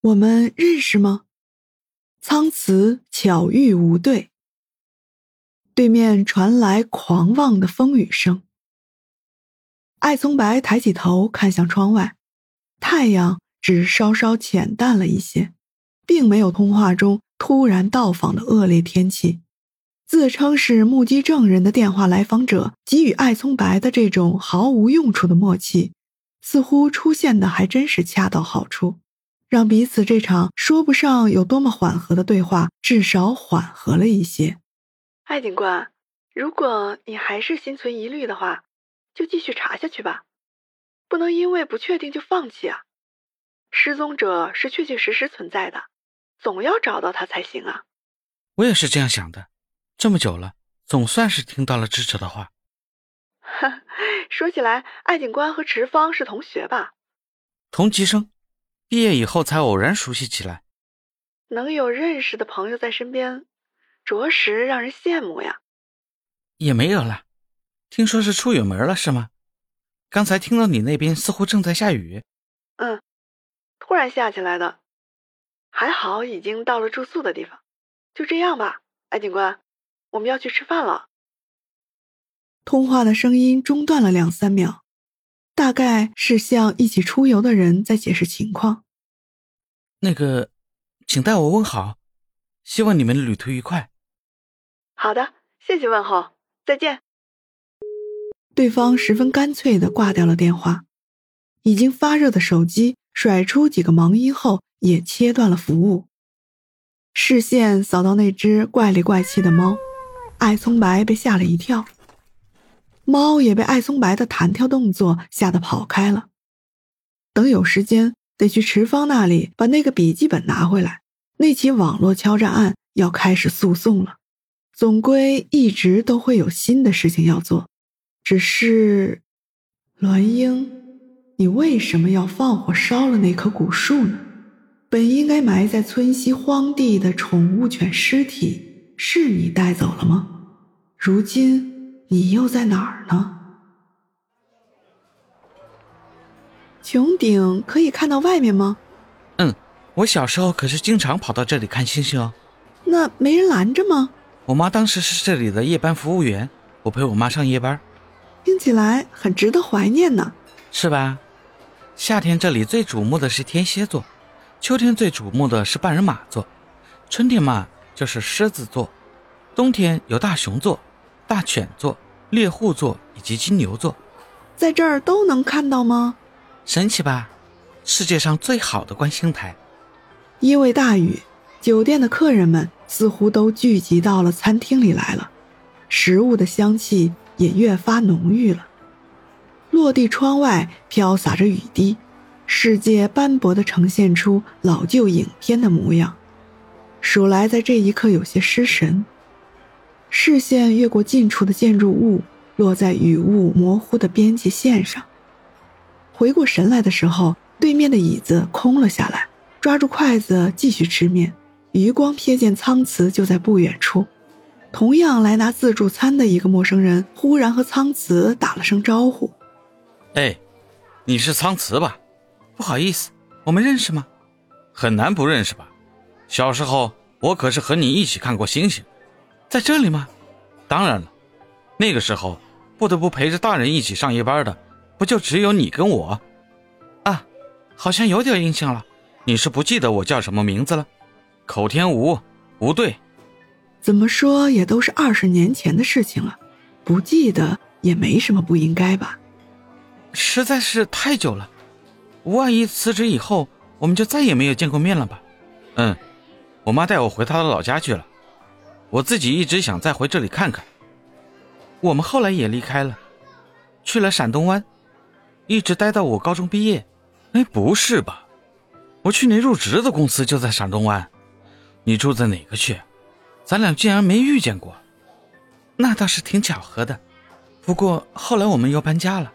我们认识吗？苍辞巧遇无对。对面传来狂妄的风雨声。艾葱白抬起头看向窗外，太阳只稍稍浅淡了一些，并没有通话中突然到访的恶劣天气。自称是目击证人的电话来访者给予艾葱白的这种毫无用处的默契，似乎出现的还真是恰到好处，让彼此这场说不上有多么缓和的对话至少缓和了一些。艾警官，如果你还是心存疑虑的话，就继续查下去吧，不能因为不确定就放弃啊！失踪者是确确实实存在的，总要找到他才行啊！我也是这样想的。这么久了，总算是听到了支持的话。说起来，艾警官和池芳是同学吧？同级生，毕业以后才偶然熟悉起来。能有认识的朋友在身边，着实让人羡慕呀。也没有了，听说是出远门了，是吗？刚才听到你那边似乎正在下雨。嗯，突然下起来的。还好已经到了住宿的地方。就这样吧，艾警官。我们要去吃饭了。通话的声音中断了两三秒，大概是向一起出游的人在解释情况。那个，请代我问好，希望你们旅途愉快。好的，谢谢问候，再见。对方十分干脆的挂掉了电话，已经发热的手机甩出几个忙音后也切断了服务。视线扫到那只怪里怪气的猫。艾葱白被吓了一跳，猫也被艾松白的弹跳动作吓得跑开了。等有时间，得去池方那里把那个笔记本拿回来。那起网络敲诈案要开始诉讼了，总归一直都会有新的事情要做。只是，栾英，你为什么要放火烧了那棵古树呢？本应该埋在村西荒地的宠物犬尸体。是你带走了吗？如今你又在哪儿呢？穹顶可以看到外面吗？嗯，我小时候可是经常跑到这里看星星哦。那没人拦着吗？我妈当时是这里的夜班服务员，我陪我妈上夜班。听起来很值得怀念呢，是吧？夏天这里最瞩目的是天蝎座，秋天最瞩目的是半人马座，春天嘛。就是狮子座，冬天有大熊座、大犬座、猎户座以及金牛座，在这儿都能看到吗？神奇吧！世界上最好的观星台。因为大雨，酒店的客人们似乎都聚集到了餐厅里来了，食物的香气也越发浓郁了。落地窗外飘洒着雨滴，世界斑驳地呈现出老旧影片的模样。数来在这一刻有些失神，视线越过近处的建筑物，落在雨雾模糊的边界线上。回过神来的时候，对面的椅子空了下来，抓住筷子继续吃面。余光瞥见苍慈就在不远处，同样来拿自助餐的一个陌生人忽然和苍慈打了声招呼：“哎，你是苍慈吧？不好意思，我们认识吗？很难不认识吧？”小时候，我可是和你一起看过星星，在这里吗？当然了，那个时候不得不陪着大人一起上夜班的，不就只有你跟我？啊，好像有点印象了。你是不记得我叫什么名字了？口天吴，吴队。怎么说也都是二十年前的事情了，不记得也没什么不应该吧？实在是太久了，吴阿姨辞职以后，我们就再也没有见过面了吧？嗯。我妈带我回她的老家去了，我自己一直想再回这里看看。我们后来也离开了，去了陕东湾，一直待到我高中毕业。哎，不是吧？我去年入职的公司就在陕东湾，你住在哪个区？咱俩竟然没遇见过，那倒是挺巧合的。不过后来我们又搬家了，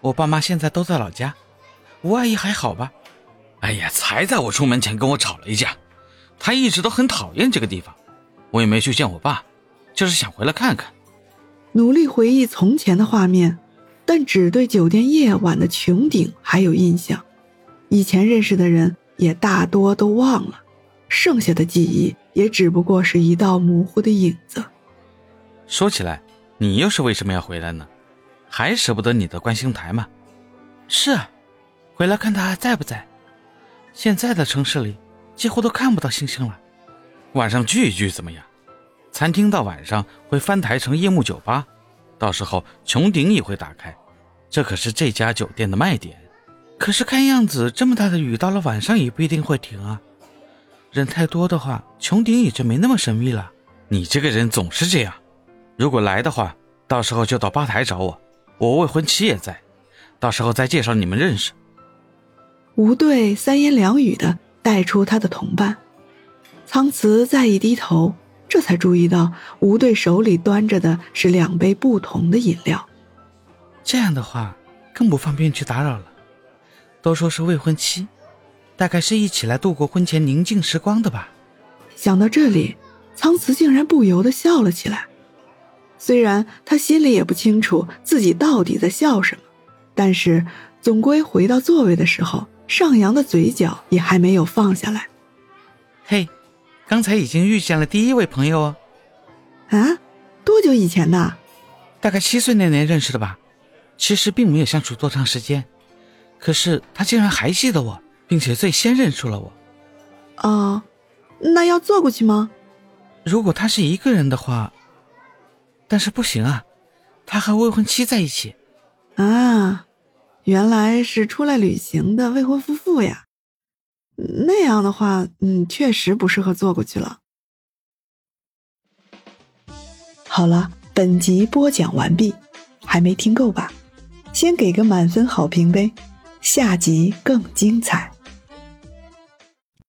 我爸妈现在都在老家。吴阿姨还好吧？哎呀，才在我出门前跟我吵了一架，她一直都很讨厌这个地方，我也没去见我爸，就是想回来看看。努力回忆从前的画面，但只对酒店夜晚的穹顶还有印象，以前认识的人也大多都忘了，剩下的记忆也只不过是一道模糊的影子。说起来，你又是为什么要回来呢？还舍不得你的观星台吗？是啊，回来看他还在不在。现在的城市里几乎都看不到星星了。晚上聚一聚怎么样？餐厅到晚上会翻台成夜幕酒吧，到时候穹顶也会打开，这可是这家酒店的卖点。可是看样子这么大的雨到了晚上也不一定会停啊。人太多的话，穹顶也就没那么神秘了。你这个人总是这样。如果来的话，到时候就到吧台找我，我未婚妻也在，到时候再介绍你们认识。吴队三言两语的带出他的同伴，苍慈再一低头，这才注意到吴队手里端着的是两杯不同的饮料。这样的话，更不方便去打扰了。都说是未婚妻，大概是一起来度过婚前宁静时光的吧。想到这里，苍慈竟然不由得笑了起来。虽然他心里也不清楚自己到底在笑什么，但是总归回到座位的时候。上扬的嘴角也还没有放下来。嘿，刚才已经遇见了第一位朋友哦。啊，多久以前的？大概七岁那年认识的吧。其实并没有相处多长时间，可是他竟然还记得我，并且最先认出了我。哦，那要坐过去吗？如果他是一个人的话，但是不行啊，他和未婚妻在一起。啊。原来是出来旅行的未婚夫妇呀，那样的话，嗯，确实不适合坐过去了。好了，本集播讲完毕，还没听够吧？先给个满分好评呗，下集更精彩。